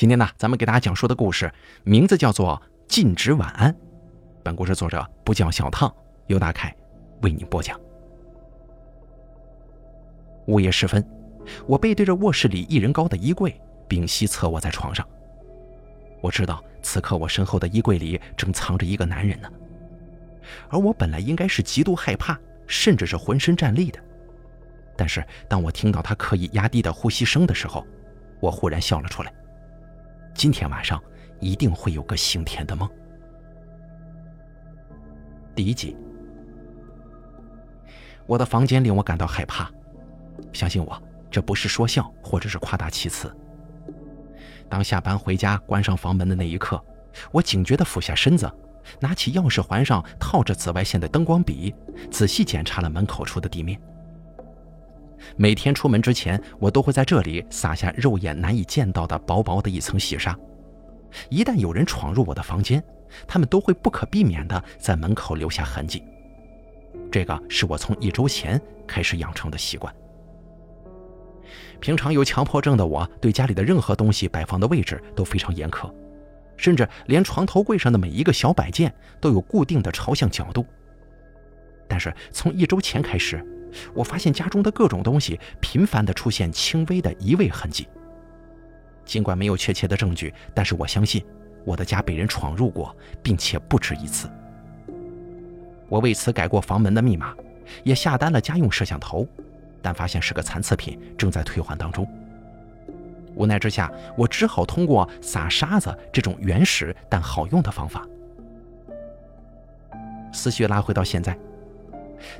今天呢，咱们给大家讲述的故事名字叫做《禁止晚安》。本故事作者不叫小烫，由大凯为您播讲。午夜时分，我背对着卧室里一人高的衣柜，屏息侧卧在床上。我知道此刻我身后的衣柜里正藏着一个男人呢，而我本来应该是极度害怕，甚至是浑身战栗的。但是当我听到他刻意压低的呼吸声的时候，我忽然笑了出来。今天晚上一定会有个刑甜的梦。第一集，我的房间令我感到害怕，相信我，这不是说笑或者是夸大其词。当下班回家关上房门的那一刻，我警觉地俯下身子，拿起钥匙环上套着紫外线的灯光笔，仔细检查了门口处的地面。每天出门之前，我都会在这里撒下肉眼难以见到的薄薄的一层细沙。一旦有人闯入我的房间，他们都会不可避免地在门口留下痕迹。这个是我从一周前开始养成的习惯。平常有强迫症的我，对家里的任何东西摆放的位置都非常严苛，甚至连床头柜上的每一个小摆件都有固定的朝向角度。但是从一周前开始，我发现家中的各种东西频繁地出现轻微的移位痕迹。尽管没有确切的证据，但是我相信我的家被人闯入过，并且不止一次。我为此改过房门的密码，也下单了家用摄像头，但发现是个残次品，正在退换当中。无奈之下，我只好通过撒沙子这种原始但好用的方法。思绪拉回到现在。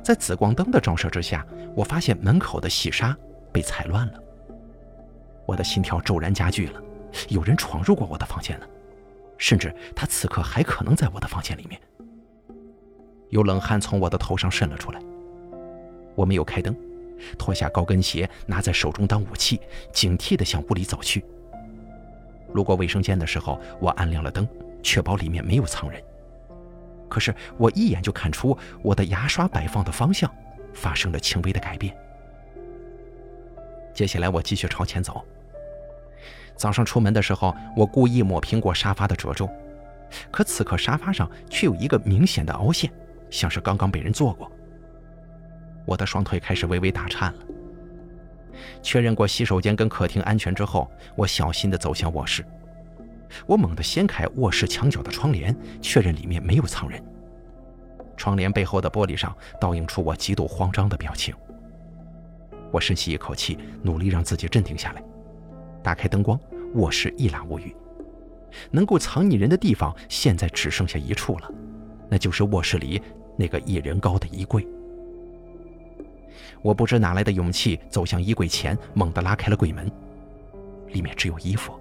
在紫光灯的照射之下，我发现门口的细沙被踩乱了。我的心跳骤然加剧了，有人闯入过我的房间了，甚至他此刻还可能在我的房间里面。有冷汗从我的头上渗了出来。我没有开灯，脱下高跟鞋拿在手中当武器，警惕地向屋里走去。路过卫生间的时候，我按亮了灯，确保里面没有藏人。可是我一眼就看出我的牙刷摆放的方向发生了轻微的改变。接下来我继续朝前走。早上出门的时候，我故意抹平过沙发的褶皱，可此刻沙发上却有一个明显的凹陷，像是刚刚被人坐过。我的双腿开始微微打颤了。确认过洗手间跟客厅安全之后，我小心地走向卧室。我猛地掀开卧室墙角的窗帘，确认里面没有藏人。窗帘背后的玻璃上倒映出我极度慌张的表情。我深吸一口气，努力让自己镇定下来。打开灯光，卧室一览无余。能够藏匿人的地方现在只剩下一处了，那就是卧室里那个一人高的衣柜。我不知哪来的勇气，走向衣柜前，猛地拉开了柜门。里面只有衣服。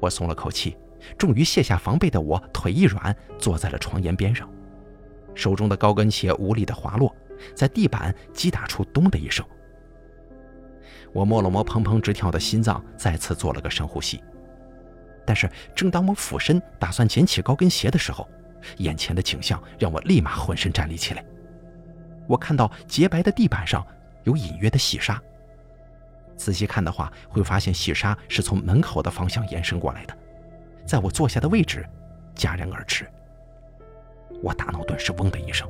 我松了口气，终于卸下防备的我腿一软，坐在了床沿边上，手中的高跟鞋无力的滑落，在地板击打出“咚”的一声。我摸了摸砰砰直跳的心脏，再次做了个深呼吸。但是，正当我俯身打算捡起高跟鞋的时候，眼前的景象让我立马浑身站立起来。我看到洁白的地板上有隐约的细沙。仔细看的话，会发现细沙是从门口的方向延伸过来的，在我坐下的位置戛然而止。我大脑顿时嗡的一声。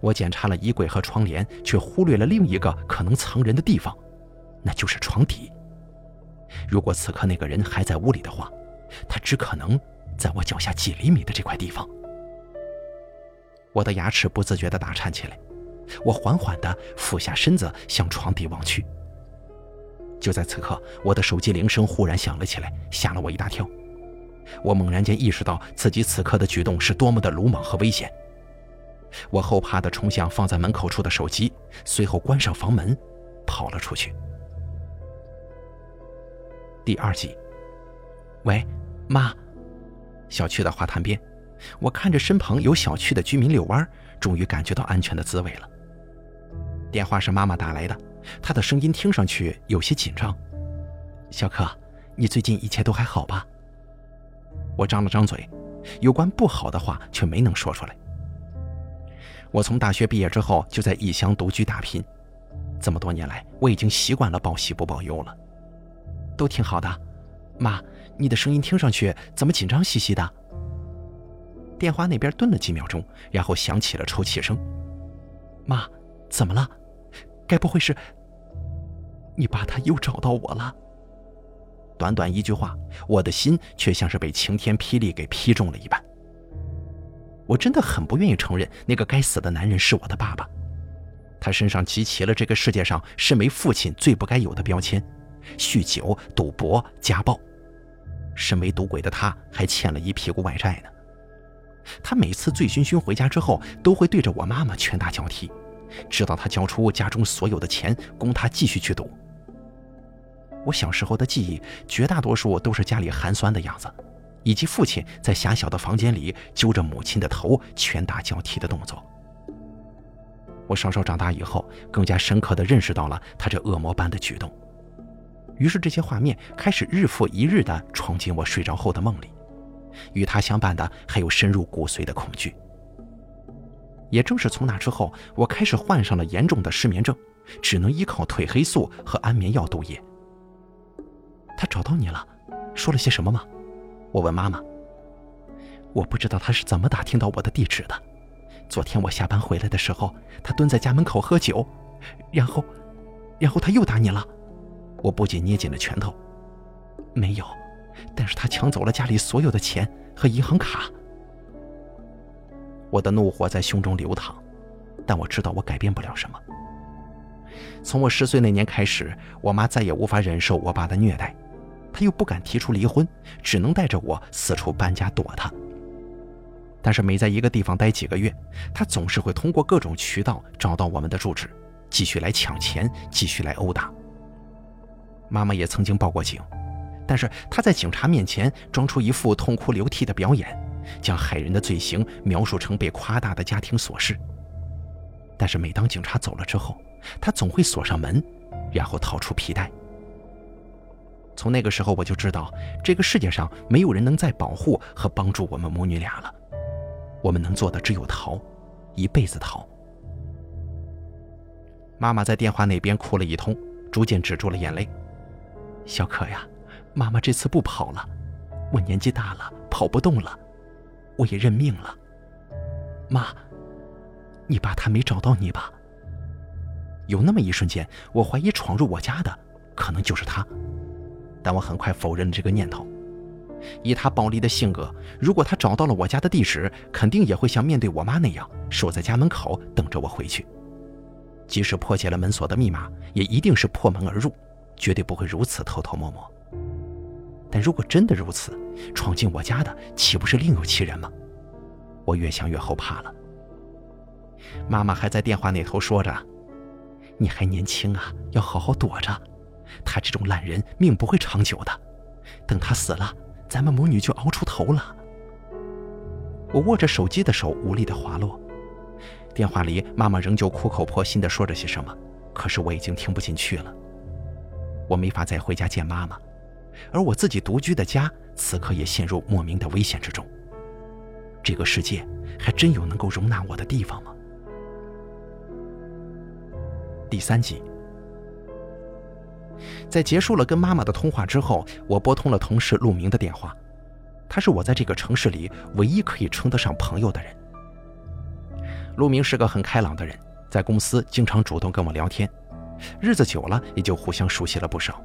我检查了衣柜和窗帘，却忽略了另一个可能藏人的地方，那就是床底。如果此刻那个人还在屋里的话，他只可能在我脚下几厘米的这块地方。我的牙齿不自觉地打颤起来，我缓缓地俯下身子向床底望去。就在此刻，我的手机铃声忽然响了起来，吓了我一大跳。我猛然间意识到自己此刻的举动是多么的鲁莽和危险。我后怕的冲向放在门口处的手机，随后关上房门，跑了出去。第二集，喂，妈，小区的花坛边，我看着身旁有小区的居民遛弯，终于感觉到安全的滋味了。电话是妈妈打来的。他的声音听上去有些紧张，小可，你最近一切都还好吧？我张了张嘴，有关不好的话却没能说出来。我从大学毕业之后就在异乡独居打拼，这么多年来我已经习惯了报喜不报忧了，都挺好的。妈，你的声音听上去怎么紧张兮兮的？电话那边顿了几秒钟，然后响起了抽泣声。妈，怎么了？该不会是……你爸他又找到我了？短短一句话，我的心却像是被晴天霹雳给劈中了一般。我真的很不愿意承认那个该死的男人是我的爸爸，他身上集齐了这个世界上身为父亲最不该有的标签：酗酒、赌博、家暴。身为赌鬼的他，还欠了一屁股外债呢。他每次醉醺醺回家之后，都会对着我妈妈拳打脚踢，直到他交出家中所有的钱，供他继续去赌。我小时候的记忆，绝大多数都是家里寒酸的样子。以及父亲在狭小的房间里揪着母亲的头拳打脚踢的动作，我稍稍长大以后，更加深刻地认识到了他这恶魔般的举动。于是这些画面开始日复一日地闯进我睡着后的梦里，与他相伴的还有深入骨髓的恐惧。也正是从那之后，我开始患上了严重的失眠症，只能依靠褪黑素和安眠药度夜。他找到你了，说了些什么吗？我问妈妈：“我不知道他是怎么打听到我的地址的。昨天我下班回来的时候，他蹲在家门口喝酒，然后，然后他又打你了。”我不仅捏紧了拳头。没有，但是他抢走了家里所有的钱和银行卡。我的怒火在胸中流淌，但我知道我改变不了什么。从我十岁那年开始，我妈再也无法忍受我爸的虐待。她又不敢提出离婚，只能带着我四处搬家躲他。但是每在一个地方待几个月，他总是会通过各种渠道找到我们的住址，继续来抢钱，继续来殴打。妈妈也曾经报过警，但是她在警察面前装出一副痛哭流涕的表演，将害人的罪行描述成被夸大的家庭琐事。但是每当警察走了之后，他总会锁上门，然后掏出皮带。从那个时候我就知道，这个世界上没有人能再保护和帮助我们母女俩了。我们能做的只有逃，一辈子逃。妈妈在电话那边哭了一通，逐渐止住了眼泪。小可呀，妈妈这次不跑了，我年纪大了，跑不动了，我也认命了。妈，你爸他没找到你吧？有那么一瞬间，我怀疑闯入我家的可能就是他。但我很快否认了这个念头。以他暴力的性格，如果他找到了我家的地址，肯定也会像面对我妈那样守在家门口等着我回去。即使破解了门锁的密码，也一定是破门而入，绝对不会如此偷偷摸摸。但如果真的如此，闯进我家的岂不是另有其人吗？我越想越后怕了。妈妈还在电话那头说着：“你还年轻啊，要好好躲着。”他这种烂人命不会长久的，等他死了，咱们母女就熬出头了。我握着手机的手无力的滑落，电话里妈妈仍旧苦口婆心的说着些什么，可是我已经听不进去了。我没法再回家见妈妈，而我自己独居的家此刻也陷入莫名的危险之中。这个世界还真有能够容纳我的地方吗？第三集。在结束了跟妈妈的通话之后，我拨通了同事陆明的电话。他是我在这个城市里唯一可以称得上朋友的人。陆明是个很开朗的人，在公司经常主动跟我聊天，日子久了也就互相熟悉了不少。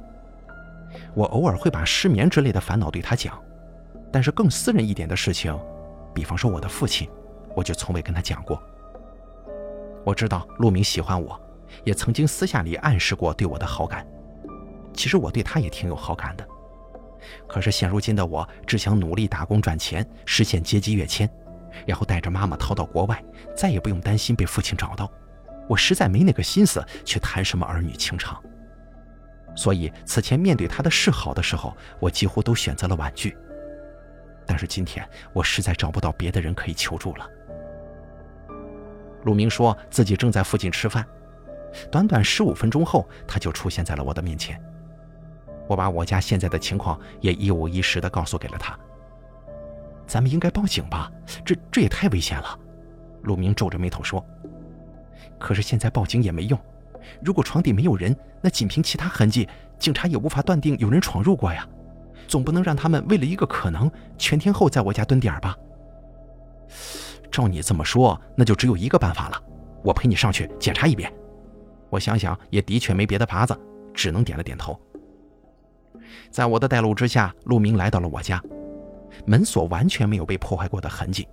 我偶尔会把失眠之类的烦恼对他讲，但是更私人一点的事情，比方说我的父亲，我就从未跟他讲过。我知道陆明喜欢我，也曾经私下里暗示过对我的好感。其实我对他也挺有好感的，可是现如今的我只想努力打工赚钱，实现阶级跃迁，然后带着妈妈逃到国外，再也不用担心被父亲找到。我实在没那个心思去谈什么儿女情长，所以此前面对他的示好的时候，我几乎都选择了婉拒。但是今天我实在找不到别的人可以求助了。陆明说自己正在附近吃饭，短短十五分钟后，他就出现在了我的面前。我把我家现在的情况也一五一十的告诉给了他。咱们应该报警吧？这这也太危险了。陆明皱着眉头说：“可是现在报警也没用。如果床底没有人，那仅凭其他痕迹，警察也无法断定有人闯入过呀。总不能让他们为了一个可能，全天候在我家蹲点吧？照你这么说，那就只有一个办法了，我陪你上去检查一遍。我想想，也的确没别的法子，只能点了点头。在我的带路之下，陆明来到了我家，门锁完全没有被破坏过的痕迹。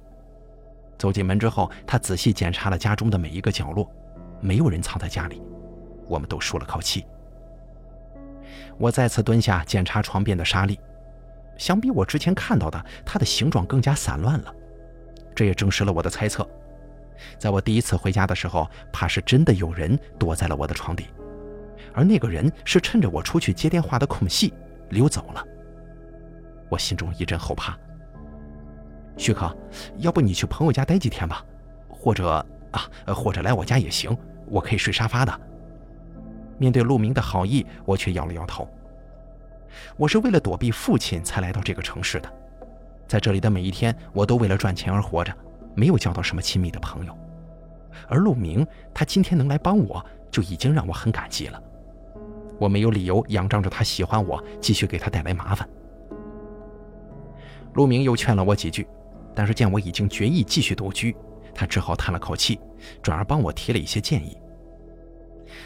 走进门之后，他仔细检查了家中的每一个角落，没有人藏在家里。我们都舒了口气。我再次蹲下检查床边的沙粒，相比我之前看到的，它的形状更加散乱了。这也证实了我的猜测。在我第一次回家的时候，怕是真的有人躲在了我的床底，而那个人是趁着我出去接电话的空隙溜走了。我心中一阵后怕。许可，要不你去朋友家待几天吧，或者啊，或者来我家也行，我可以睡沙发的。面对陆明的好意，我却摇了摇头。我是为了躲避父亲才来到这个城市的，在这里的每一天，我都为了赚钱而活着，没有交到什么亲密的朋友。而陆明，他今天能来帮我，就已经让我很感激了。我没有理由仰仗着他喜欢我，继续给他带来麻烦。陆明又劝了我几句，但是见我已经决意继续独居，他只好叹了口气，转而帮我提了一些建议。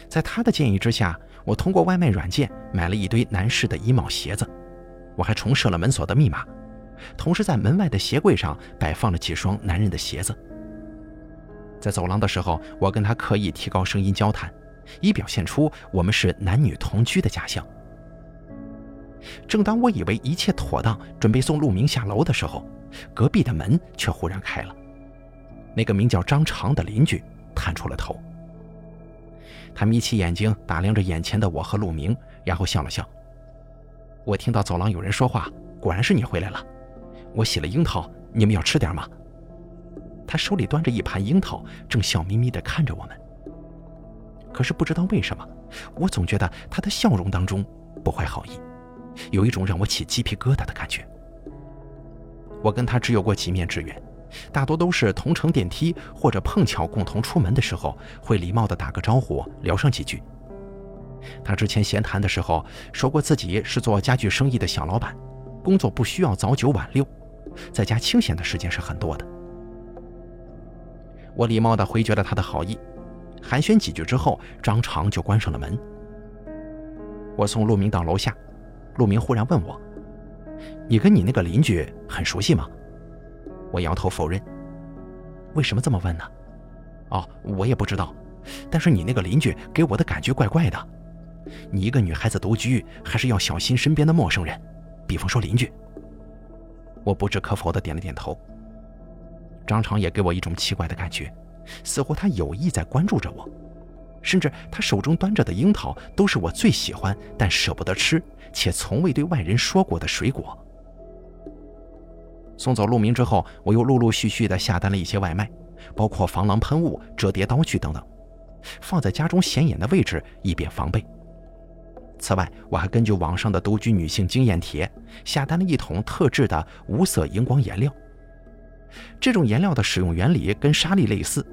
在他的建议之下，我通过外卖软件买了一堆男士的衣帽鞋子，我还重设了门锁的密码，同时在门外的鞋柜上摆放了几双男人的鞋子。在走廊的时候，我跟他刻意提高声音交谈，以表现出我们是男女同居的假象。正当我以为一切妥当，准备送陆明下楼的时候，隔壁的门却忽然开了，那个名叫张长的邻居探出了头。他眯起眼睛打量着眼前的我和陆明，然后笑了笑。我听到走廊有人说话，果然是你回来了。我洗了樱桃，你们要吃点吗？他手里端着一盘樱桃，正笑眯眯地看着我们。可是不知道为什么，我总觉得他的笑容当中不怀好意，有一种让我起鸡皮疙瘩的感觉。我跟他只有过几面之缘。大多都是同乘电梯或者碰巧共同出门的时候，会礼貌地打个招呼，聊上几句。他之前闲谈的时候说过，自己是做家具生意的小老板，工作不需要早九晚六，在家清闲的时间是很多的。我礼貌地回绝了他的好意，寒暄几句之后，张长就关上了门。我送陆明到楼下，陆明忽然问我：“你跟你那个邻居很熟悉吗？”我摇头否认。为什么这么问呢？哦，我也不知道。但是你那个邻居给我的感觉怪怪的。你一个女孩子独居，还是要小心身边的陌生人，比方说邻居。我不置可否的点了点头。张长也给我一种奇怪的感觉，似乎他有意在关注着我，甚至他手中端着的樱桃都是我最喜欢但舍不得吃且从未对外人说过的水果。送走陆明之后，我又陆陆续续地下单了一些外卖，包括防狼喷雾、折叠刀具等等，放在家中显眼的位置，以便防备。此外，我还根据网上的独居女性经验帖，下单了一桶特制的无色荧光颜料。这种颜料的使用原理跟沙粒类似，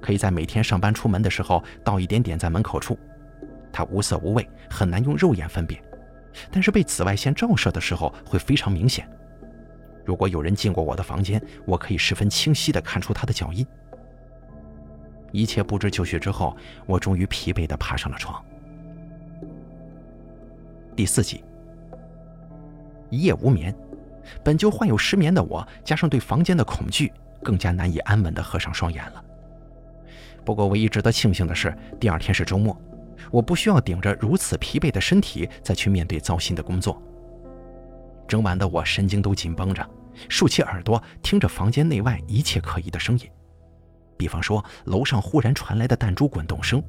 可以在每天上班出门的时候倒一点点在门口处。它无色无味，很难用肉眼分辨，但是被紫外线照射的时候会非常明显。如果有人进过我的房间，我可以十分清晰地看出他的脚印。一切布置就绪之后，我终于疲惫地爬上了床。第四集，一夜无眠，本就患有失眠的我，加上对房间的恐惧，更加难以安稳地合上双眼了。不过，唯一值得庆幸的是，第二天是周末，我不需要顶着如此疲惫的身体再去面对糟心的工作。整晚的我神经都紧绷着，竖起耳朵听着房间内外一切可疑的声音，比方说楼上忽然传来的弹珠滚动声，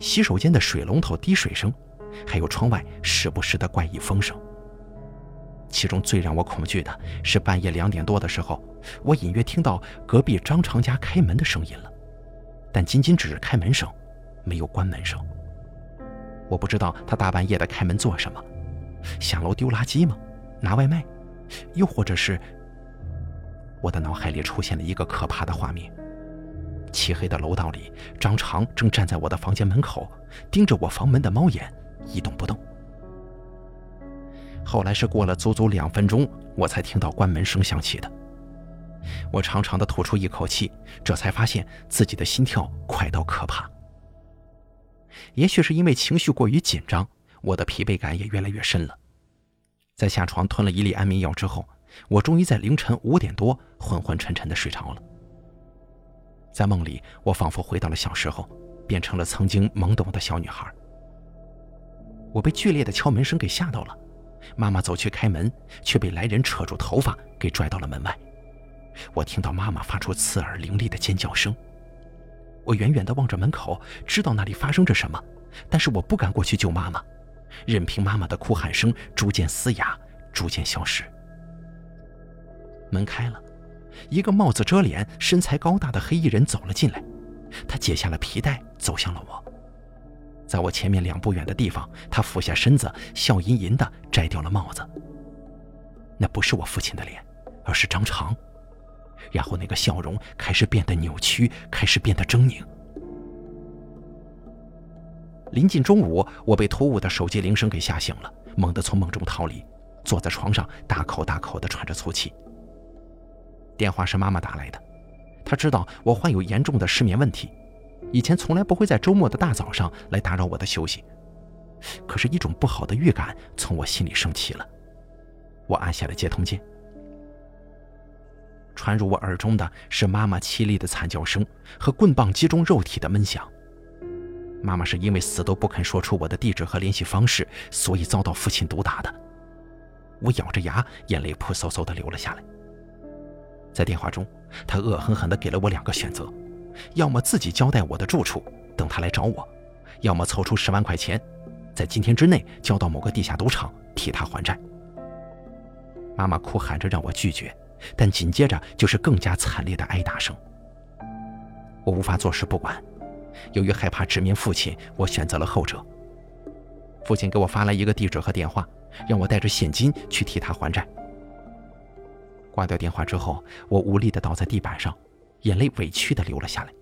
洗手间的水龙头滴水声，还有窗外时不时的怪异风声。其中最让我恐惧的是半夜两点多的时候，我隐约听到隔壁张长家开门的声音了，但仅仅只是开门声，没有关门声。我不知道他大半夜的开门做什么，下楼丢垃圾吗？拿外卖，又或者是我的脑海里出现了一个可怕的画面：漆黑的楼道里，张长正站在我的房间门口，盯着我房门的猫眼，一动不动。后来是过了足足两分钟，我才听到关门声响起的。我长长的吐出一口气，这才发现自己的心跳快到可怕。也许是因为情绪过于紧张，我的疲惫感也越来越深了。在下床吞了一粒安眠药之后，我终于在凌晨五点多昏昏沉沉的睡着了。在梦里，我仿佛回到了小时候，变成了曾经懵懂的小女孩。我被剧烈的敲门声给吓到了。妈妈走去开门，却被来人扯住头发给拽到了门外。我听到妈妈发出刺耳凌厉的尖叫声。我远远地望着门口，知道那里发生着什么，但是我不敢过去救妈妈，任凭妈妈的哭喊声逐渐嘶哑，逐渐消失。门开了，一个帽子遮脸、身材高大的黑衣人走了进来，他解下了皮带，走向了我。在我前面两步远的地方，他俯下身子，笑吟吟地摘掉了帽子。那不是我父亲的脸，而是张长。然后那个笑容开始变得扭曲，开始变得狰狞。临近中午，我被突兀的手机铃声给吓醒了，猛地从梦中逃离，坐在床上大口大口地喘着粗气。电话是妈妈打来的，她知道我患有严重的失眠问题。以前从来不会在周末的大早上来打扰我的休息，可是，一种不好的预感从我心里升起了。我按下了接通键，传入我耳中的是妈妈凄厉的惨叫声和棍棒击中肉体的闷响。妈妈是因为死都不肯说出我的地址和联系方式，所以遭到父亲毒打的。我咬着牙，眼泪扑簌簌地流了下来。在电话中，他恶狠狠地给了我两个选择。要么自己交代我的住处，等他来找我；要么凑出十万块钱，在今天之内交到某个地下赌场，替他还债。妈妈哭喊着让我拒绝，但紧接着就是更加惨烈的挨打声。我无法坐视不管，由于害怕直面父亲，我选择了后者。父亲给我发来一个地址和电话，让我带着现金去替他还债。挂掉电话之后，我无力地倒在地板上。眼泪委屈地流了下来。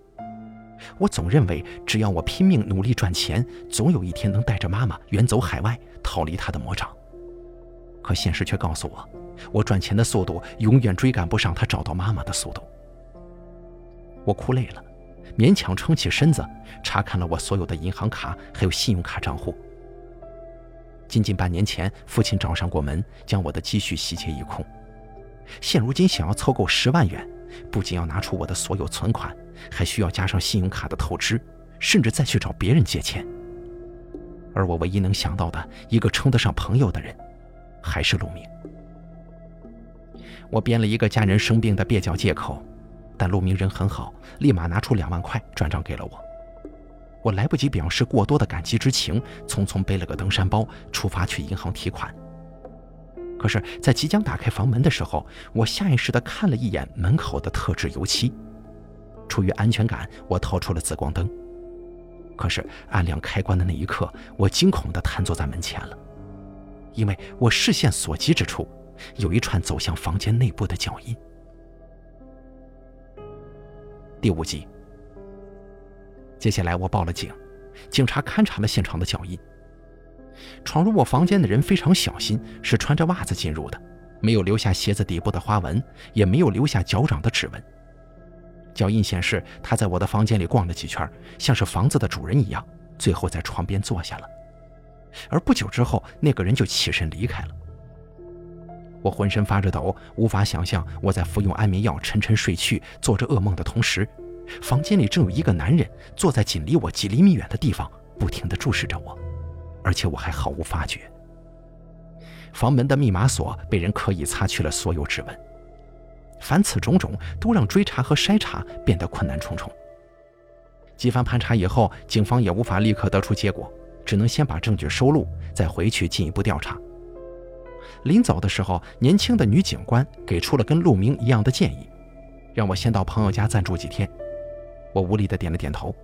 我总认为，只要我拼命努力赚钱，总有一天能带着妈妈远走海外，逃离她的魔掌。可现实却告诉我，我赚钱的速度永远追赶不上她找到妈妈的速度。我哭累了，勉强撑起身子，查看了我所有的银行卡还有信用卡账户。仅仅半年前，父亲找上过门，将我的积蓄洗劫一空。现如今，想要凑够十万元。不仅要拿出我的所有存款，还需要加上信用卡的透支，甚至再去找别人借钱。而我唯一能想到的一个称得上朋友的人，还是陆明。我编了一个家人生病的蹩脚借口，但陆明人很好，立马拿出两万块转账给了我。我来不及表示过多的感激之情，匆匆背了个登山包出发去银行提款。可是，在即将打开房门的时候，我下意识地看了一眼门口的特制油漆。出于安全感，我掏出了紫光灯。可是，按亮开关的那一刻，我惊恐地瘫坐在门前了，因为我视线所及之处，有一串走向房间内部的脚印。第五集，接下来我报了警，警察勘察了现场的脚印。闯入我房间的人非常小心，是穿着袜子进入的，没有留下鞋子底部的花纹，也没有留下脚掌的指纹。脚印显示他在我的房间里逛了几圈，像是房子的主人一样，最后在床边坐下了。而不久之后，那个人就起身离开了。我浑身发着抖，无法想象我在服用安眠药沉沉睡去、做着噩梦的同时，房间里正有一个男人坐在仅离我几厘米远的地方，不停地注视着我。而且我还毫无发觉。房门的密码锁被人刻意擦去了所有指纹。凡此种种，都让追查和筛查变得困难重重。几番盘查以后，警方也无法立刻得出结果，只能先把证据收录，再回去进一步调查。临走的时候，年轻的女警官给出了跟陆明一样的建议，让我先到朋友家暂住几天。我无力地点了点头。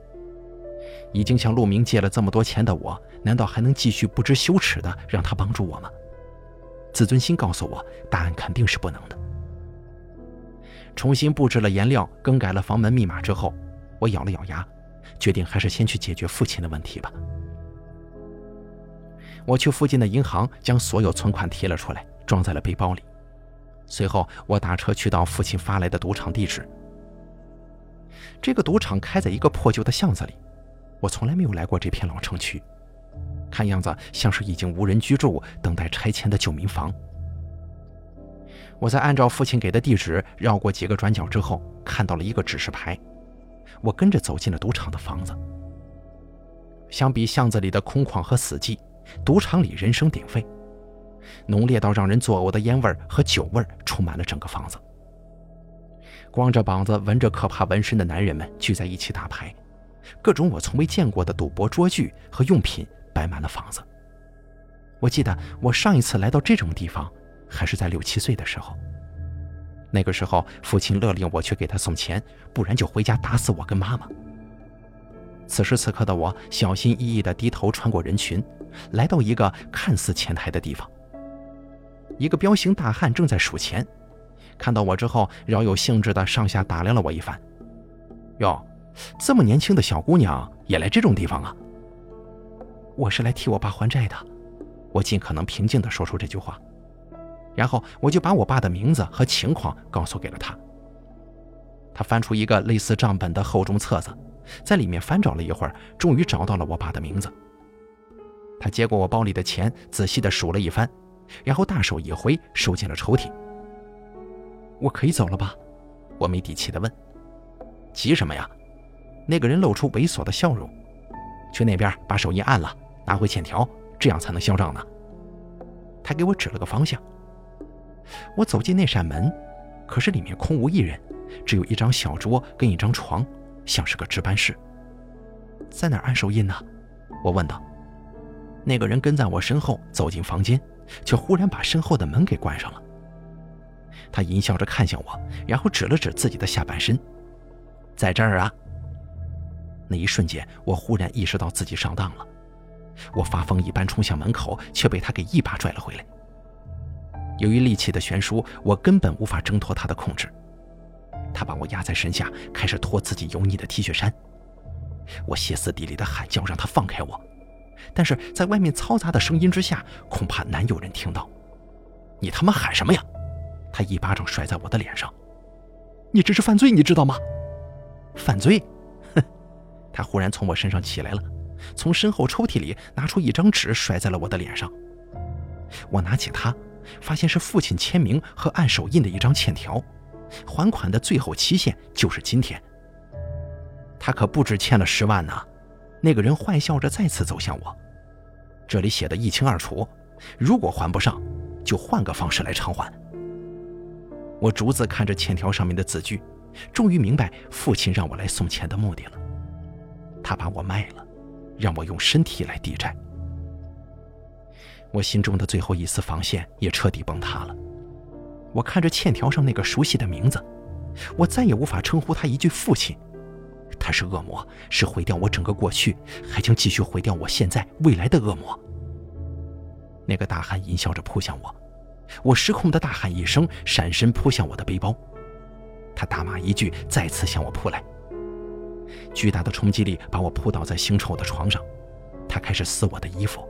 已经向陆明借了这么多钱的我，难道还能继续不知羞耻的让他帮助我吗？自尊心告诉我，答案肯定是不能的。重新布置了颜料，更改了房门密码之后，我咬了咬牙，决定还是先去解决父亲的问题吧。我去附近的银行将所有存款提了出来，装在了背包里。随后，我打车去到父亲发来的赌场地址。这个赌场开在一个破旧的巷子里，我从来没有来过这片老城区，看样子像是已经无人居住、等待拆迁的旧民房。我在按照父亲给的地址绕过几个转角之后，看到了一个指示牌，我跟着走进了赌场的房子。相比巷子里的空旷和死寂，赌场里人声鼎沸，浓烈到让人作呕的烟味和酒味充满了整个房子。光着膀子、纹着可怕纹身的男人们聚在一起打牌，各种我从未见过的赌博桌具和用品摆满了房子。我记得我上一次来到这种地方，还是在六七岁的时候。那个时候，父亲勒令我去给他送钱，不然就回家打死我跟妈妈。此时此刻的我，小心翼翼地低头穿过人群，来到一个看似前台的地方。一个彪形大汉正在数钱。看到我之后，饶有兴致地上下打量了我一番。哟，这么年轻的小姑娘也来这种地方啊？我是来替我爸还债的。我尽可能平静地说出这句话，然后我就把我爸的名字和情况告诉给了他。他翻出一个类似账本的厚重册子，在里面翻找了一会儿，终于找到了我爸的名字。他接过我包里的钱，仔细地数了一番，然后大手一挥，收进了抽屉。我可以走了吧？我没底气地问。急什么呀？那个人露出猥琐的笑容。去那边把手印按了，拿回欠条，这样才能销账呢。他给我指了个方向。我走进那扇门，可是里面空无一人，只有一张小桌跟一张床，像是个值班室。在哪按手印呢？我问道。那个人跟在我身后走进房间，却忽然把身后的门给关上了。他淫笑着看向我，然后指了指自己的下半身，在这儿啊。那一瞬间，我忽然意识到自己上当了。我发疯一般冲向门口，却被他给一把拽了回来。由于力气的悬殊，我根本无法挣脱他的控制。他把我压在身下，开始脱自己油腻的 T 恤衫。我歇斯底里的喊叫，让他放开我，但是在外面嘈杂的声音之下，恐怕难有人听到。你他妈喊什么呀？他一巴掌甩在我的脸上，你这是犯罪，你知道吗？犯罪！哼！他忽然从我身上起来了，从身后抽屉里拿出一张纸，甩在了我的脸上。我拿起它，发现是父亲签名和按手印的一张欠条，还款的最后期限就是今天。他可不止欠了十万呢！那个人坏笑着再次走向我，这里写的一清二楚，如果还不上，就换个方式来偿还。我逐字看着欠条上面的字句，终于明白父亲让我来送钱的目的了。他把我卖了，让我用身体来抵债。我心中的最后一丝防线也彻底崩塌了。我看着欠条上那个熟悉的名字，我再也无法称呼他一句父亲。他是恶魔，是毁掉我整个过去，还将继续毁掉我现在未来的恶魔。那个大汉淫笑着扑向我。我失控的大喊一声，闪身扑向我的背包。他大骂一句，再次向我扑来。巨大的冲击力把我扑倒在腥臭的床上。他开始撕我的衣服。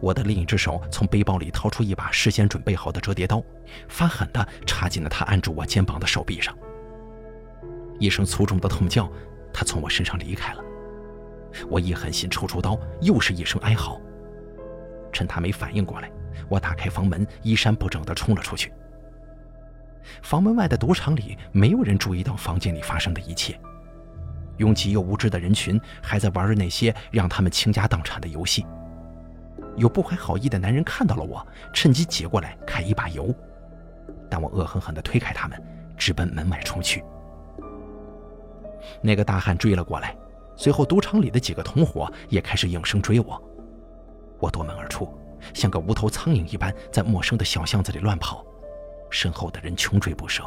我的另一只手从背包里掏出一把事先准备好的折叠刀，发狠地插进了他按住我肩膀的手臂上。一声粗重的痛叫，他从我身上离开了。我一狠心抽出刀，又是一声哀嚎。趁他没反应过来。我打开房门，衣衫不整地冲了出去。房门外的赌场里，没有人注意到房间里发生的一切。拥挤又无知的人群还在玩着那些让他们倾家荡产的游戏。有不怀好意的男人看到了我，趁机挤过来揩一把油，但我恶狠狠地推开他们，直奔门外冲去。那个大汉追了过来，随后赌场里的几个同伙也开始应声追我。我夺门而出。像个无头苍蝇一般，在陌生的小巷子里乱跑，身后的人穷追不舍。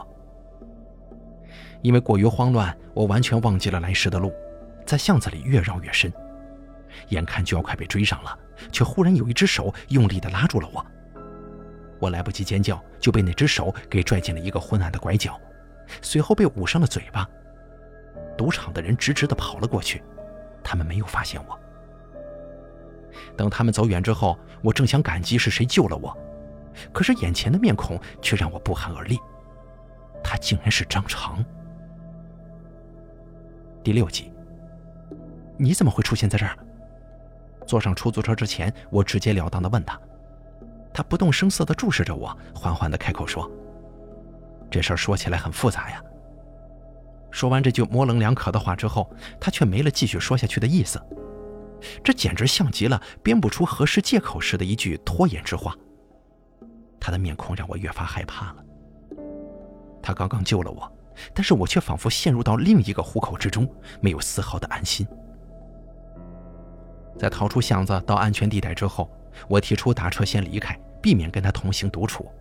因为过于慌乱，我完全忘记了来时的路，在巷子里越绕越深，眼看就要快被追上了，却忽然有一只手用力地拉住了我。我来不及尖叫，就被那只手给拽进了一个昏暗的拐角，随后被捂上了嘴巴。赌场的人直直的跑了过去，他们没有发现我。等他们走远之后，我正想感激是谁救了我，可是眼前的面孔却让我不寒而栗，他竟然是张长。第六集，你怎么会出现在这儿？坐上出租车之前，我直截了当的问他，他不动声色的注视着我，缓缓的开口说：“这事儿说起来很复杂呀。”说完这句模棱两可的话之后，他却没了继续说下去的意思。这简直像极了编不出合适借口时的一句拖延之话。他的面孔让我越发害怕了。他刚刚救了我，但是我却仿佛陷入到另一个虎口之中，没有丝毫的安心。在逃出巷子到安全地带之后，我提出打车先离开，避免跟他同行独处。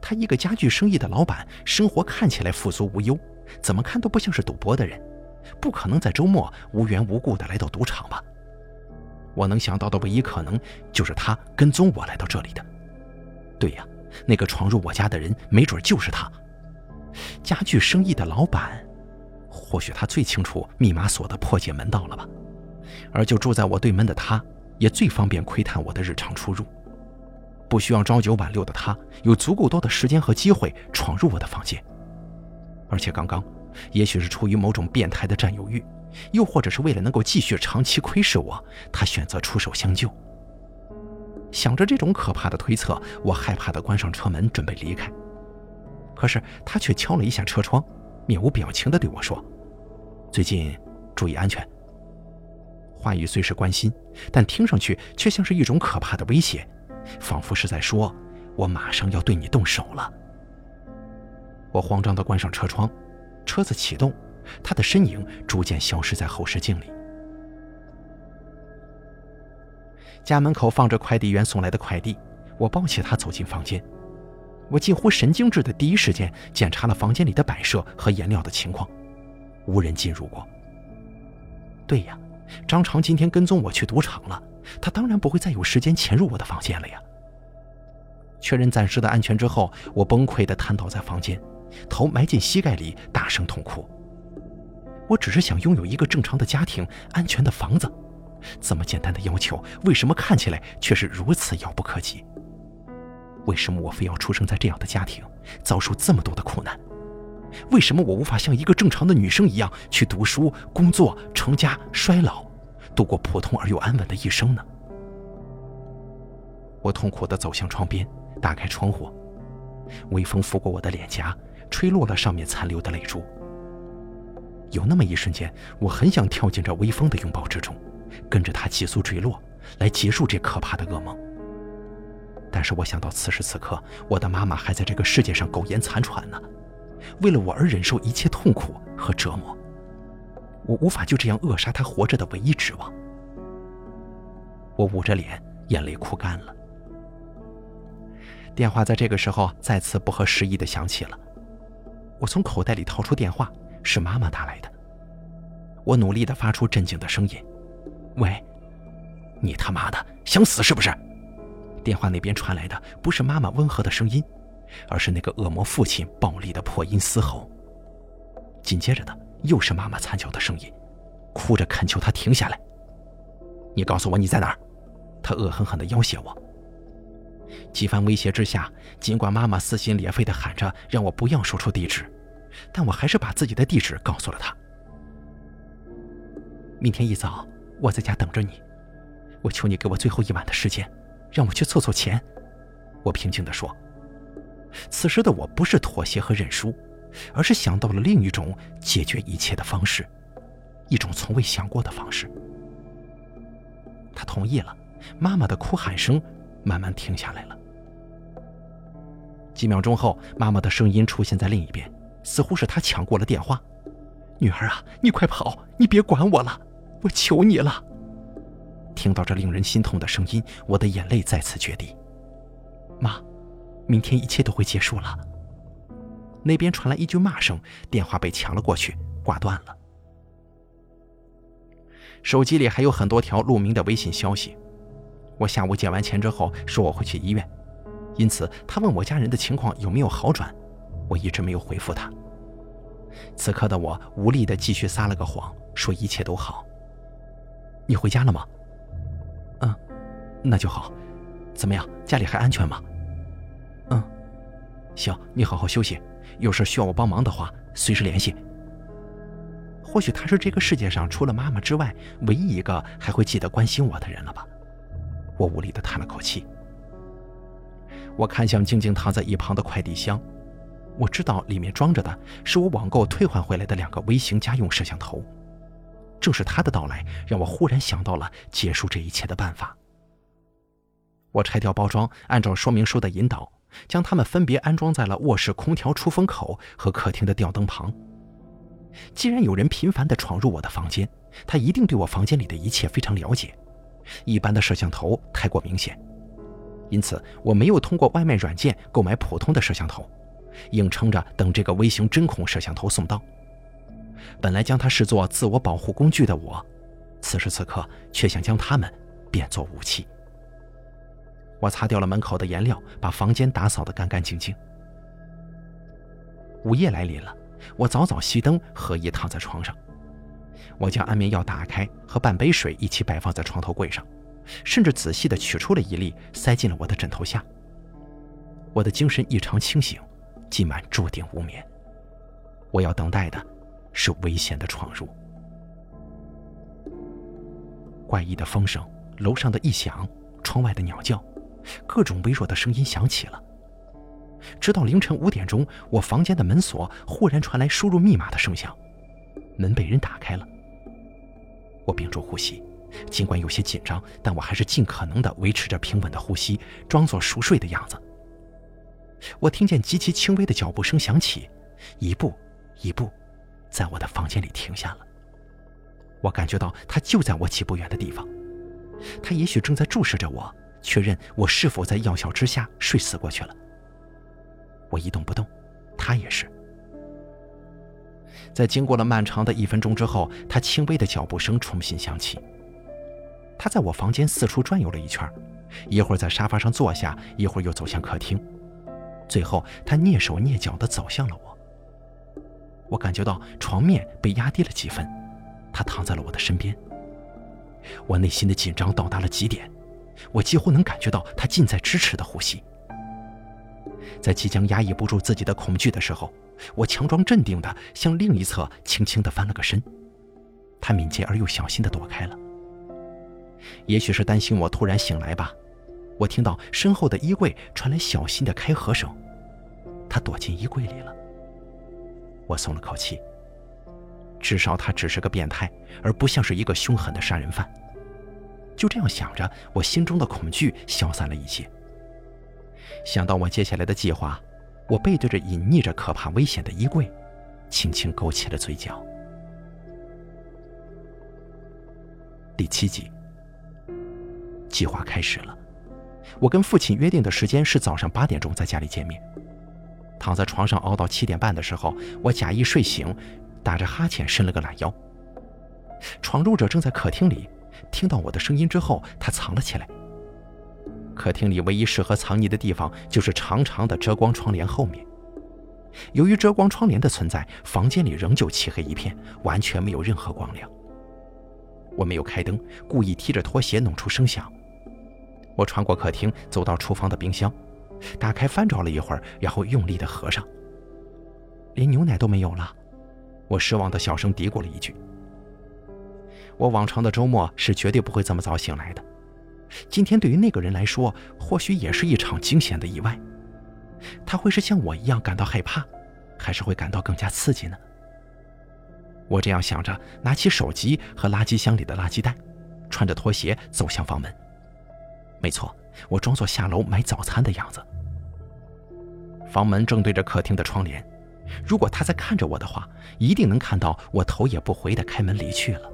他一个家具生意的老板，生活看起来富足无忧，怎么看都不像是赌博的人，不可能在周末无缘无故的来到赌场吧？我能想到的唯一可能，就是他跟踪我来到这里的。对呀，那个闯入我家的人，没准就是他。家具生意的老板，或许他最清楚密码锁的破解门道了吧？而就住在我对门的他，也最方便窥探我的日常出入。不需要朝九晚六的他，有足够多的时间和机会闯入我的房间。而且刚刚，也许是出于某种变态的占有欲。又或者是为了能够继续长期窥视我，他选择出手相救。想着这种可怕的推测，我害怕的关上车门，准备离开。可是他却敲了一下车窗，面无表情的对我说：“最近注意安全。”话语虽是关心，但听上去却像是一种可怕的威胁，仿佛是在说：“我马上要对你动手了。”我慌张的关上车窗，车子启动。他的身影逐渐消失在后视镜里。家门口放着快递员送来的快递，我抱起他走进房间。我近乎神经质的第一时间检查了房间里的摆设和颜料的情况，无人进入过。对呀，张长今天跟踪我去赌场了，他当然不会再有时间潜入我的房间了呀。确认暂时的安全之后，我崩溃地瘫倒在房间，头埋进膝盖里，大声痛哭。我只是想拥有一个正常的家庭、安全的房子，这么简单的要求，为什么看起来却是如此遥不可及？为什么我非要出生在这样的家庭，遭受这么多的苦难？为什么我无法像一个正常的女生一样去读书、工作、成家、衰老，度过普通而又安稳的一生呢？我痛苦地走向窗边，打开窗户，微风拂过我的脸颊，吹落了上面残留的泪珠。有那么一瞬间，我很想跳进这微风的拥抱之中，跟着它急速坠落，来结束这可怕的噩梦。但是我想到此时此刻，我的妈妈还在这个世界上苟延残喘呢，为了我而忍受一切痛苦和折磨，我无法就这样扼杀她活着的唯一指望。我捂着脸，眼泪哭干了。电话在这个时候再次不合时宜的响起了，我从口袋里掏出电话。是妈妈打来的，我努力的发出震惊的声音：“喂，你他妈的想死是不是？”电话那边传来的不是妈妈温和的声音，而是那个恶魔父亲暴力的破音嘶吼。紧接着的又是妈妈惨叫的声音，哭着恳求他停下来。你告诉我你在哪儿？他恶狠狠地要挟我。几番威胁之下，尽管妈妈撕心裂肺地喊着让我不要说出地址。但我还是把自己的地址告诉了他。明天一早，我在家等着你。我求你给我最后一晚的时间，让我去凑凑钱。我平静地说。此时的我不是妥协和认输，而是想到了另一种解决一切的方式，一种从未想过的方式。他同意了。妈妈的哭喊声慢慢停下来了。几秒钟后，妈妈的声音出现在另一边。似乎是他抢过了电话，女儿啊，你快跑！你别管我了，我求你了。听到这令人心痛的声音，我的眼泪再次决堤。妈，明天一切都会结束了。那边传来一句骂声，电话被抢了过去，挂断了。手机里还有很多条陆明的微信消息。我下午借完钱之后说我会去医院，因此他问我家人的情况有没有好转。我一直没有回复他。此刻的我无力的继续撒了个谎，说一切都好。你回家了吗？嗯，那就好。怎么样，家里还安全吗？嗯，行，你好好休息。有事需要我帮忙的话，随时联系。或许他是这个世界上除了妈妈之外唯一一个还会记得关心我的人了吧。我无力地叹了口气。我看向静静躺在一旁的快递箱，我知道里面装着的是我网购退换回来的两个微型家用摄像头。正是他的到来，让我忽然想到了结束这一切的办法。我拆掉包装，按照说明书的引导，将它们分别安装在了卧室空调出风口和客厅的吊灯旁。既然有人频繁地闯入我的房间，他一定对我房间里的一切非常了解。一般的摄像头太过明显，因此我没有通过外卖软件购买普通的摄像头，硬撑着等这个微型针孔摄像头送到。本来将它视作自我保护工具的我，此时此刻却想将它们变作武器。我擦掉了门口的颜料，把房间打扫得干干净净。午夜来临了，我早早熄灯，合衣躺在床上。我将安眠药打开，和半杯水一起摆放在床头柜上，甚至仔细地取出了一粒，塞进了我的枕头下。我的精神异常清醒，今晚注定无眠。我要等待的是危险的闯入。怪异的风声，楼上的异响，窗外的鸟叫，各种微弱的声音响起了。直到凌晨五点钟，我房间的门锁忽然传来输入密码的声响，门被人打开了。我屏住呼吸，尽管有些紧张，但我还是尽可能地维持着平稳的呼吸，装作熟睡的样子。我听见极其轻微的脚步声响起，一步一步，在我的房间里停下了。我感觉到他就在我几步远的地方，他也许正在注视着我，确认我是否在药效之下睡死过去了。我一动不动，他也是。在经过了漫长的一分钟之后，他轻微的脚步声重新响起。他在我房间四处转悠了一圈，一会儿在沙发上坐下，一会儿又走向客厅，最后他蹑手蹑脚地走向了我。我感觉到床面被压低了几分，他躺在了我的身边。我内心的紧张到达了极点，我几乎能感觉到他近在咫尺的呼吸。在即将压抑不住自己的恐惧的时候。我强装镇定地向另一侧轻轻地翻了个身，他敏捷而又小心地躲开了。也许是担心我突然醒来吧，我听到身后的衣柜传来小心的开合声，他躲进衣柜里了。我松了口气，至少他只是个变态，而不像是一个凶狠的杀人犯。就这样想着，我心中的恐惧消散了一些。想到我接下来的计划。我背对着隐匿着可怕危险的衣柜，轻轻勾起了嘴角。第七集，计划开始了。我跟父亲约定的时间是早上八点钟在家里见面。躺在床上熬到七点半的时候，我假意睡醒，打着哈欠伸了个懒腰。闯入者正在客厅里，听到我的声音之后，他藏了起来。客厅里唯一适合藏匿的地方就是长长的遮光窗帘后面。由于遮光窗帘的存在，房间里仍旧漆黑一片，完全没有任何光亮。我没有开灯，故意踢着拖鞋弄出声响。我穿过客厅，走到厨房的冰箱，打开翻找了一会儿，然后用力地合上。连牛奶都没有了，我失望的小声嘀咕了一句。我往常的周末是绝对不会这么早醒来的。今天对于那个人来说，或许也是一场惊险的意外。他会是像我一样感到害怕，还是会感到更加刺激呢？我这样想着，拿起手机和垃圾箱里的垃圾袋，穿着拖鞋走向房门。没错，我装作下楼买早餐的样子。房门正对着客厅的窗帘，如果他在看着我的话，一定能看到我头也不回地开门离去了。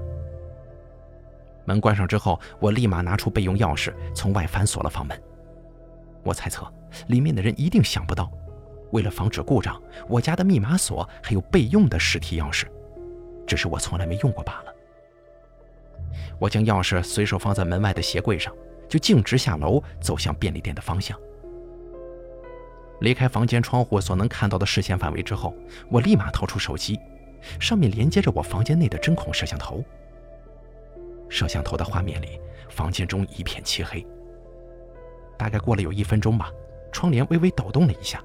门关上之后，我立马拿出备用钥匙，从外反锁了房门。我猜测，里面的人一定想不到，为了防止故障，我家的密码锁还有备用的实体钥匙，只是我从来没用过罢了。我将钥匙随手放在门外的鞋柜上，就径直下楼，走向便利店的方向。离开房间窗户所能看到的视线范围之后，我立马掏出手机，上面连接着我房间内的针孔摄像头。摄像头的画面里，房间中一片漆黑，大概过了有一分钟吧，窗帘微微抖动了一下，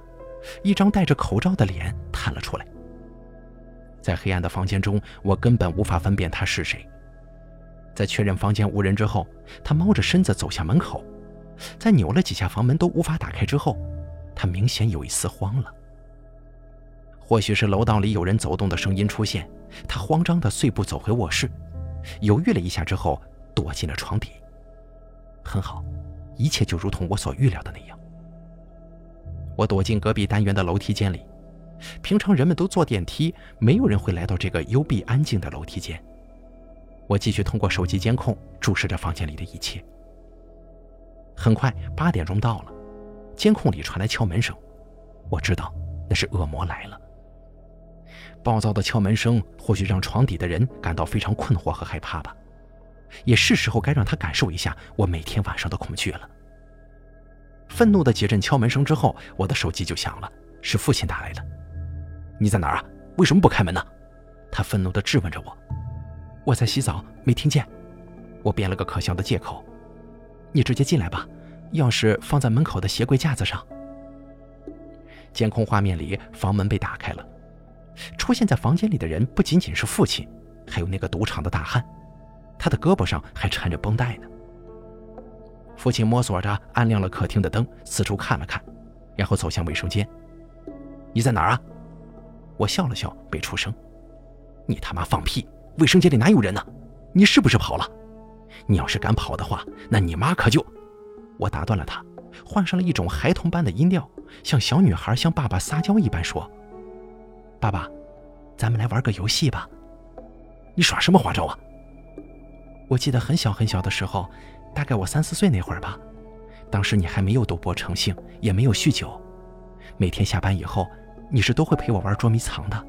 一张戴着口罩的脸探了出来。在黑暗的房间中，我根本无法分辨他是谁。在确认房间无人之后，他猫着身子走向门口，在扭了几下房门都无法打开之后，他明显有一丝慌了。或许是楼道里有人走动的声音出现，他慌张的碎步走回卧室，犹豫了一下之后躲进了床底。很好，一切就如同我所预料的那样。我躲进隔壁单元的楼梯间里，平常人们都坐电梯，没有人会来到这个幽闭安静的楼梯间。我继续通过手机监控注视着房间里的一切。很快，八点钟到了，监控里传来敲门声，我知道那是恶魔来了。暴躁的敲门声或许让床底的人感到非常困惑和害怕吧，也是时候该让他感受一下我每天晚上的恐惧了。愤怒的几阵敲门声之后，我的手机就响了，是父亲打来的。你在哪儿啊？为什么不开门呢？他愤怒地质问着我。我在洗澡，没听见。我编了个可笑的借口。你直接进来吧，钥匙放在门口的鞋柜架子上。监控画面里，房门被打开了。出现在房间里的人不仅仅是父亲，还有那个赌场的大汉，他的胳膊上还缠着绷带呢。父亲摸索着按亮了客厅的灯，四处看了看，然后走向卫生间。你在哪儿啊？我笑了笑，没出声。你他妈放屁！卫生间里哪有人呢？你是不是跑了？你要是敢跑的话，那你妈可就……我打断了他，换上了一种孩童般的音调，像小女孩向爸爸撒娇一般说。爸爸，咱们来玩个游戏吧。你耍什么花招啊？我记得很小很小的时候，大概我三四岁那会儿吧。当时你还没有赌博成性，也没有酗酒。每天下班以后，你是都会陪我玩捉迷藏的。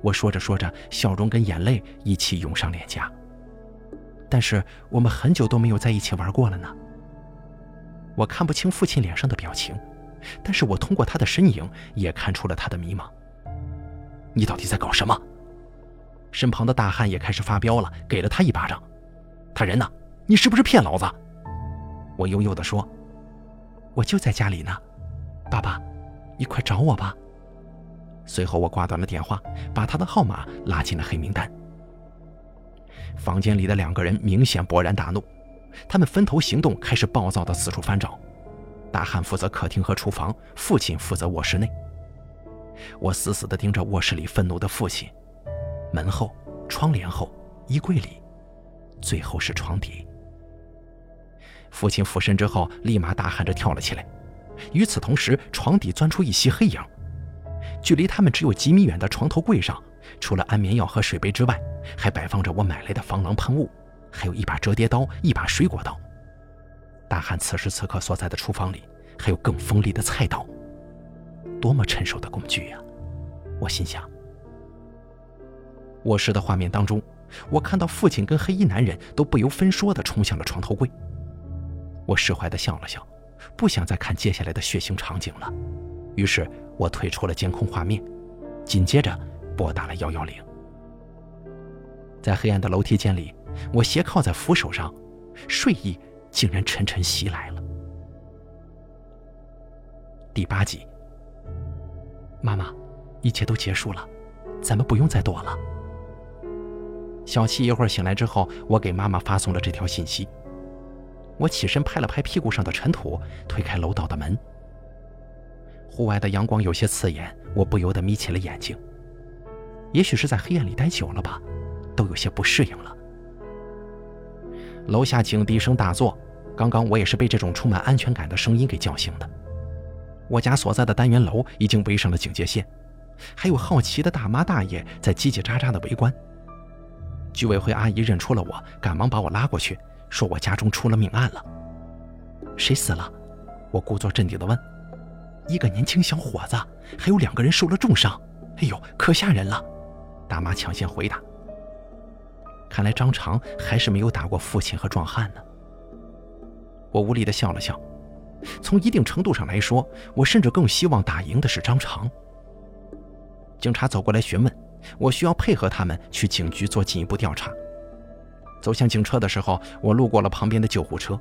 我说着说着，笑容跟眼泪一起涌上脸颊。但是我们很久都没有在一起玩过了呢。我看不清父亲脸上的表情，但是我通过他的身影也看出了他的迷茫。你到底在搞什么？身旁的大汉也开始发飙了，给了他一巴掌。他人呢？你是不是骗老子？我悠悠地说：“我就在家里呢，爸爸，你快找我吧。”随后我挂断了电话，把他的号码拉进了黑名单。房间里的两个人明显勃然大怒，他们分头行动，开始暴躁地四处翻找。大汉负责客厅和厨房，父亲负责卧室内。我死死地盯着卧室里愤怒的父亲，门后、窗帘后、衣柜里，最后是床底。父亲俯身之后，立马大喊着跳了起来。与此同时，床底钻出一袭黑影，距离他们只有几米远的床头柜上，除了安眠药和水杯之外，还摆放着我买来的防狼喷雾，还有一把折叠刀、一把水果刀。大汉此时此刻所在的厨房里，还有更锋利的菜刀。多么趁手的工具呀！我心想。卧室的画面当中，我看到父亲跟黑衣男人都不由分说地冲向了床头柜。我释怀地笑了笑，不想再看接下来的血腥场景了。于是我退出了监控画面，紧接着拨打了幺幺零。在黑暗的楼梯间里，我斜靠在扶手上，睡意竟然沉沉袭来了。第八集。妈妈，一切都结束了，咱们不用再躲了。小七一会儿醒来之后，我给妈妈发送了这条信息。我起身拍了拍屁股上的尘土，推开楼道的门。户外的阳光有些刺眼，我不由得眯起了眼睛。也许是在黑暗里待久了吧，都有些不适应了。楼下警笛声大作，刚刚我也是被这种充满安全感的声音给叫醒的。我家所在的单元楼已经围上了警戒线，还有好奇的大妈大爷在叽叽喳喳的围观。居委会阿姨认出了我，赶忙把我拉过去，说我家中出了命案了。谁死了？我故作镇定地问。一个年轻小伙子，还有两个人受了重伤。哎呦，可吓人了！大妈抢先回答。看来张长还是没有打过父亲和壮汉呢。我无力地笑了笑。从一定程度上来说，我甚至更希望打赢的是张长。警察走过来询问，我需要配合他们去警局做进一步调查。走向警车的时候，我路过了旁边的救护车，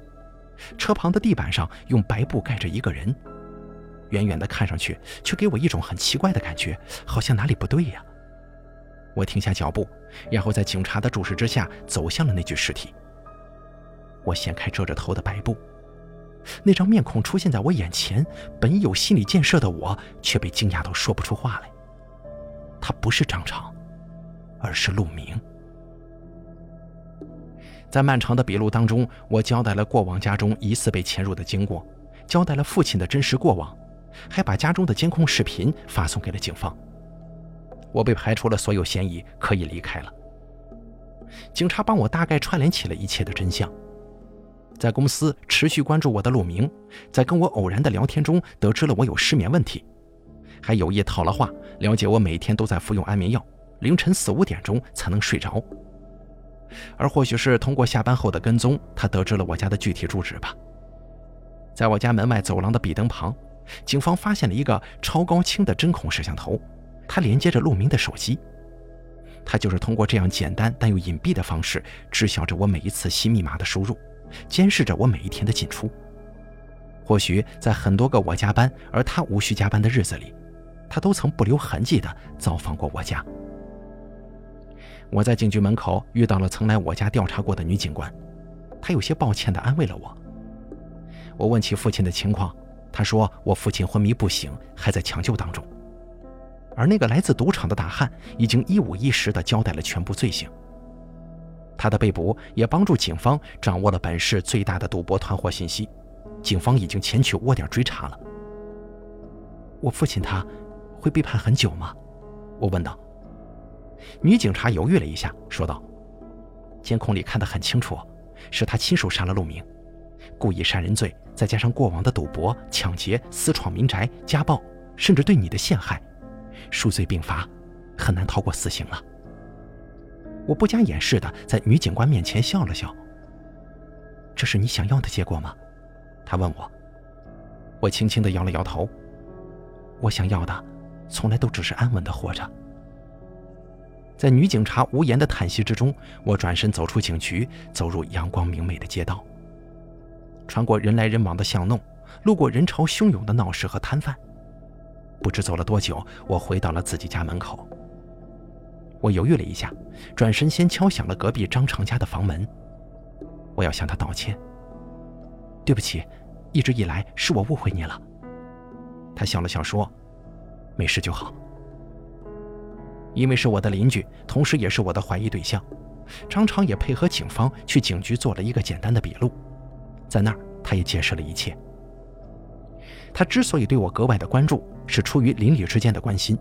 车旁的地板上用白布盖着一个人，远远的看上去却给我一种很奇怪的感觉，好像哪里不对呀。我停下脚步，然后在警察的注视之下走向了那具尸体。我掀开遮着头的白布，那张面孔出现在我眼前，本有心理建设的我却被惊讶到说不出话来。他不是张长，而是陆明。在漫长的笔录当中，我交代了过往家中疑似被潜入的经过，交代了父亲的真实过往，还把家中的监控视频发送给了警方。我被排除了所有嫌疑，可以离开了。警察帮我大概串联起了一切的真相。在公司持续关注我的陆明，在跟我偶然的聊天中得知了我有失眠问题，还有意套了话，了解我每天都在服用安眠药，凌晨四五点钟才能睡着。而或许是通过下班后的跟踪，他得知了我家的具体住址吧。在我家门外走廊的壁灯旁，警方发现了一个超高清的针孔摄像头，它连接着陆明的手机。他就是通过这样简单但又隐蔽的方式，知晓着我每一次新密码的输入，监视着我每一天的进出。或许在很多个我加班而他无需加班的日子里，他都曾不留痕迹地造访过我家。我在警局门口遇到了曾来我家调查过的女警官，她有些抱歉地安慰了我。我问起父亲的情况，她说我父亲昏迷不醒，还在抢救当中。而那个来自赌场的大汉已经一五一十地交代了全部罪行。他的被捕也帮助警方掌握了本市最大的赌博团伙信息，警方已经前去窝点追查了。我父亲他会被判很久吗？我问道。女警察犹豫了一下，说道：“监控里看得很清楚，是他亲手杀了陆明，故意杀人罪，再加上过往的赌博、抢劫、私闯民宅、家暴，甚至对你的陷害，数罪并罚，很难逃过死刑了。”我不加掩饰的在女警官面前笑了笑。“这是你想要的结果吗？”她问我。我轻轻的摇了摇头。我想要的，从来都只是安稳的活着。在女警察无言的叹息之中，我转身走出警局，走入阳光明媚的街道，穿过人来人往的巷弄，路过人潮汹涌的闹市和摊贩。不知走了多久，我回到了自己家门口。我犹豫了一下，转身先敲响了隔壁张长家的房门。我要向他道歉，对不起，一直以来是我误会你了。他笑了笑说：“没事就好。”因为是我的邻居，同时也是我的怀疑对象，张长也配合警方去警局做了一个简单的笔录，在那儿他也解释了一切。他之所以对我格外的关注，是出于邻里之间的关心。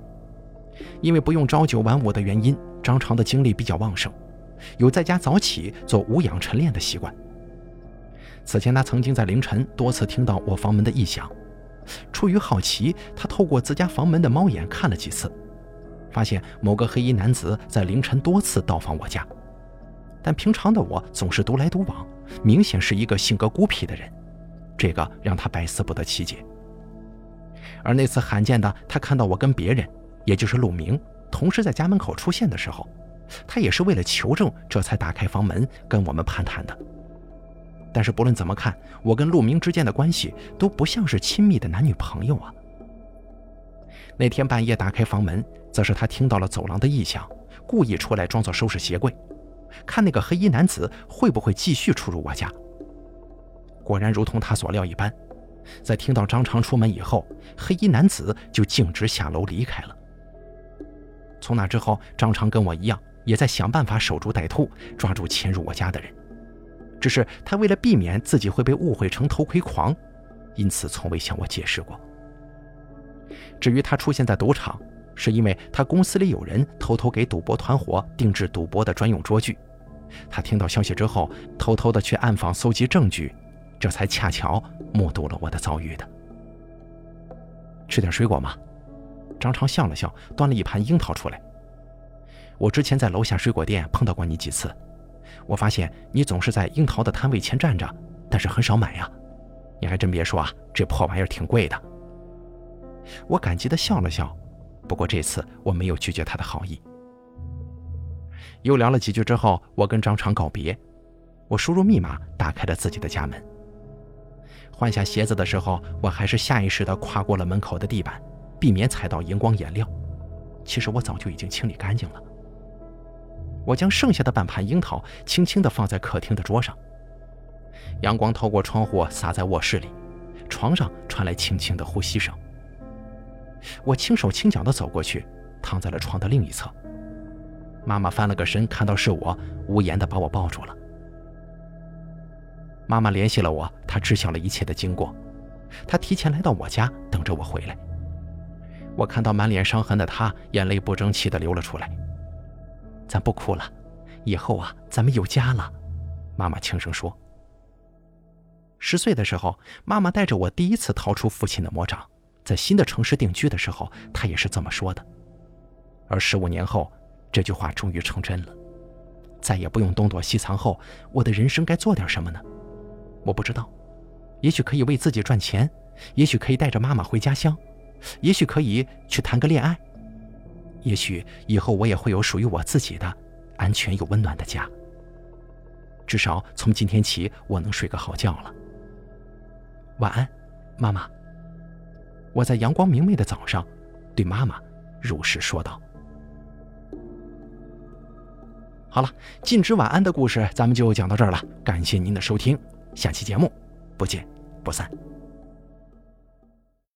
因为不用朝九晚五的原因，张长的精力比较旺盛，有在家早起做无氧晨练的习惯。此前他曾经在凌晨多次听到我房门的异响，出于好奇，他透过自家房门的猫眼看了几次。发现某个黑衣男子在凌晨多次到访我家，但平常的我总是独来独往，明显是一个性格孤僻的人，这个让他百思不得其解。而那次罕见的他看到我跟别人，也就是陆明，同时在家门口出现的时候，他也是为了求证，这才打开房门跟我们攀谈的。但是不论怎么看，我跟陆明之间的关系都不像是亲密的男女朋友啊。那天半夜打开房门。则是他听到了走廊的异响，故意出来装作收拾鞋柜，看那个黑衣男子会不会继续出入我家。果然如同他所料一般，在听到张长出门以后，黑衣男子就径直下楼离开了。从那之后，张常跟我一样，也在想办法守株待兔，抓住潜入我家的人。只是他为了避免自己会被误会成偷窥狂，因此从未向我解释过。至于他出现在赌场，是因为他公司里有人偷偷给赌博团伙定制赌博的专用桌具，他听到消息之后，偷偷的去暗访搜集证据，这才恰巧目睹了我的遭遇的。吃点水果吗？张长笑了笑，端了一盘樱桃出来。我之前在楼下水果店碰到过你几次，我发现你总是在樱桃的摊位前站着，但是很少买呀。你还真别说啊，这破玩意儿挺贵的。我感激的笑了笑。不过这次我没有拒绝他的好意。又聊了几句之后，我跟张长告别，我输入密码，打开了自己的家门。换下鞋子的时候，我还是下意识地跨过了门口的地板，避免踩到荧光颜料。其实我早就已经清理干净了。我将剩下的半盘樱桃轻轻地放在客厅的桌上，阳光透过窗户洒在卧室里，床上传来轻轻的呼吸声。我轻手轻脚地走过去，躺在了床的另一侧。妈妈翻了个身，看到是我，无言地把我抱住了。妈妈联系了我，她知晓了一切的经过，她提前来到我家等着我回来。我看到满脸伤痕的她，眼泪不争气地流了出来。咱不哭了，以后啊，咱们有家了。妈妈轻声说。十岁的时候，妈妈带着我第一次逃出父亲的魔掌，在新的城市定居的时候，她也是这么说的。而十五年后，这句话终于成真了。再也不用东躲西藏后，我的人生该做点什么呢？我不知道，也许可以为自己赚钱，也许可以带着妈妈回家乡，也许可以去谈个恋爱，也许以后我也会有属于我自己的安全又温暖的家。至少从今天起，我能睡个好觉了。晚安，妈妈。我在阳光明媚的早上，对妈妈如实说道。好了，禁止晚安的故事咱们就讲到这儿了，感谢您的收听。下期节目，不见不散。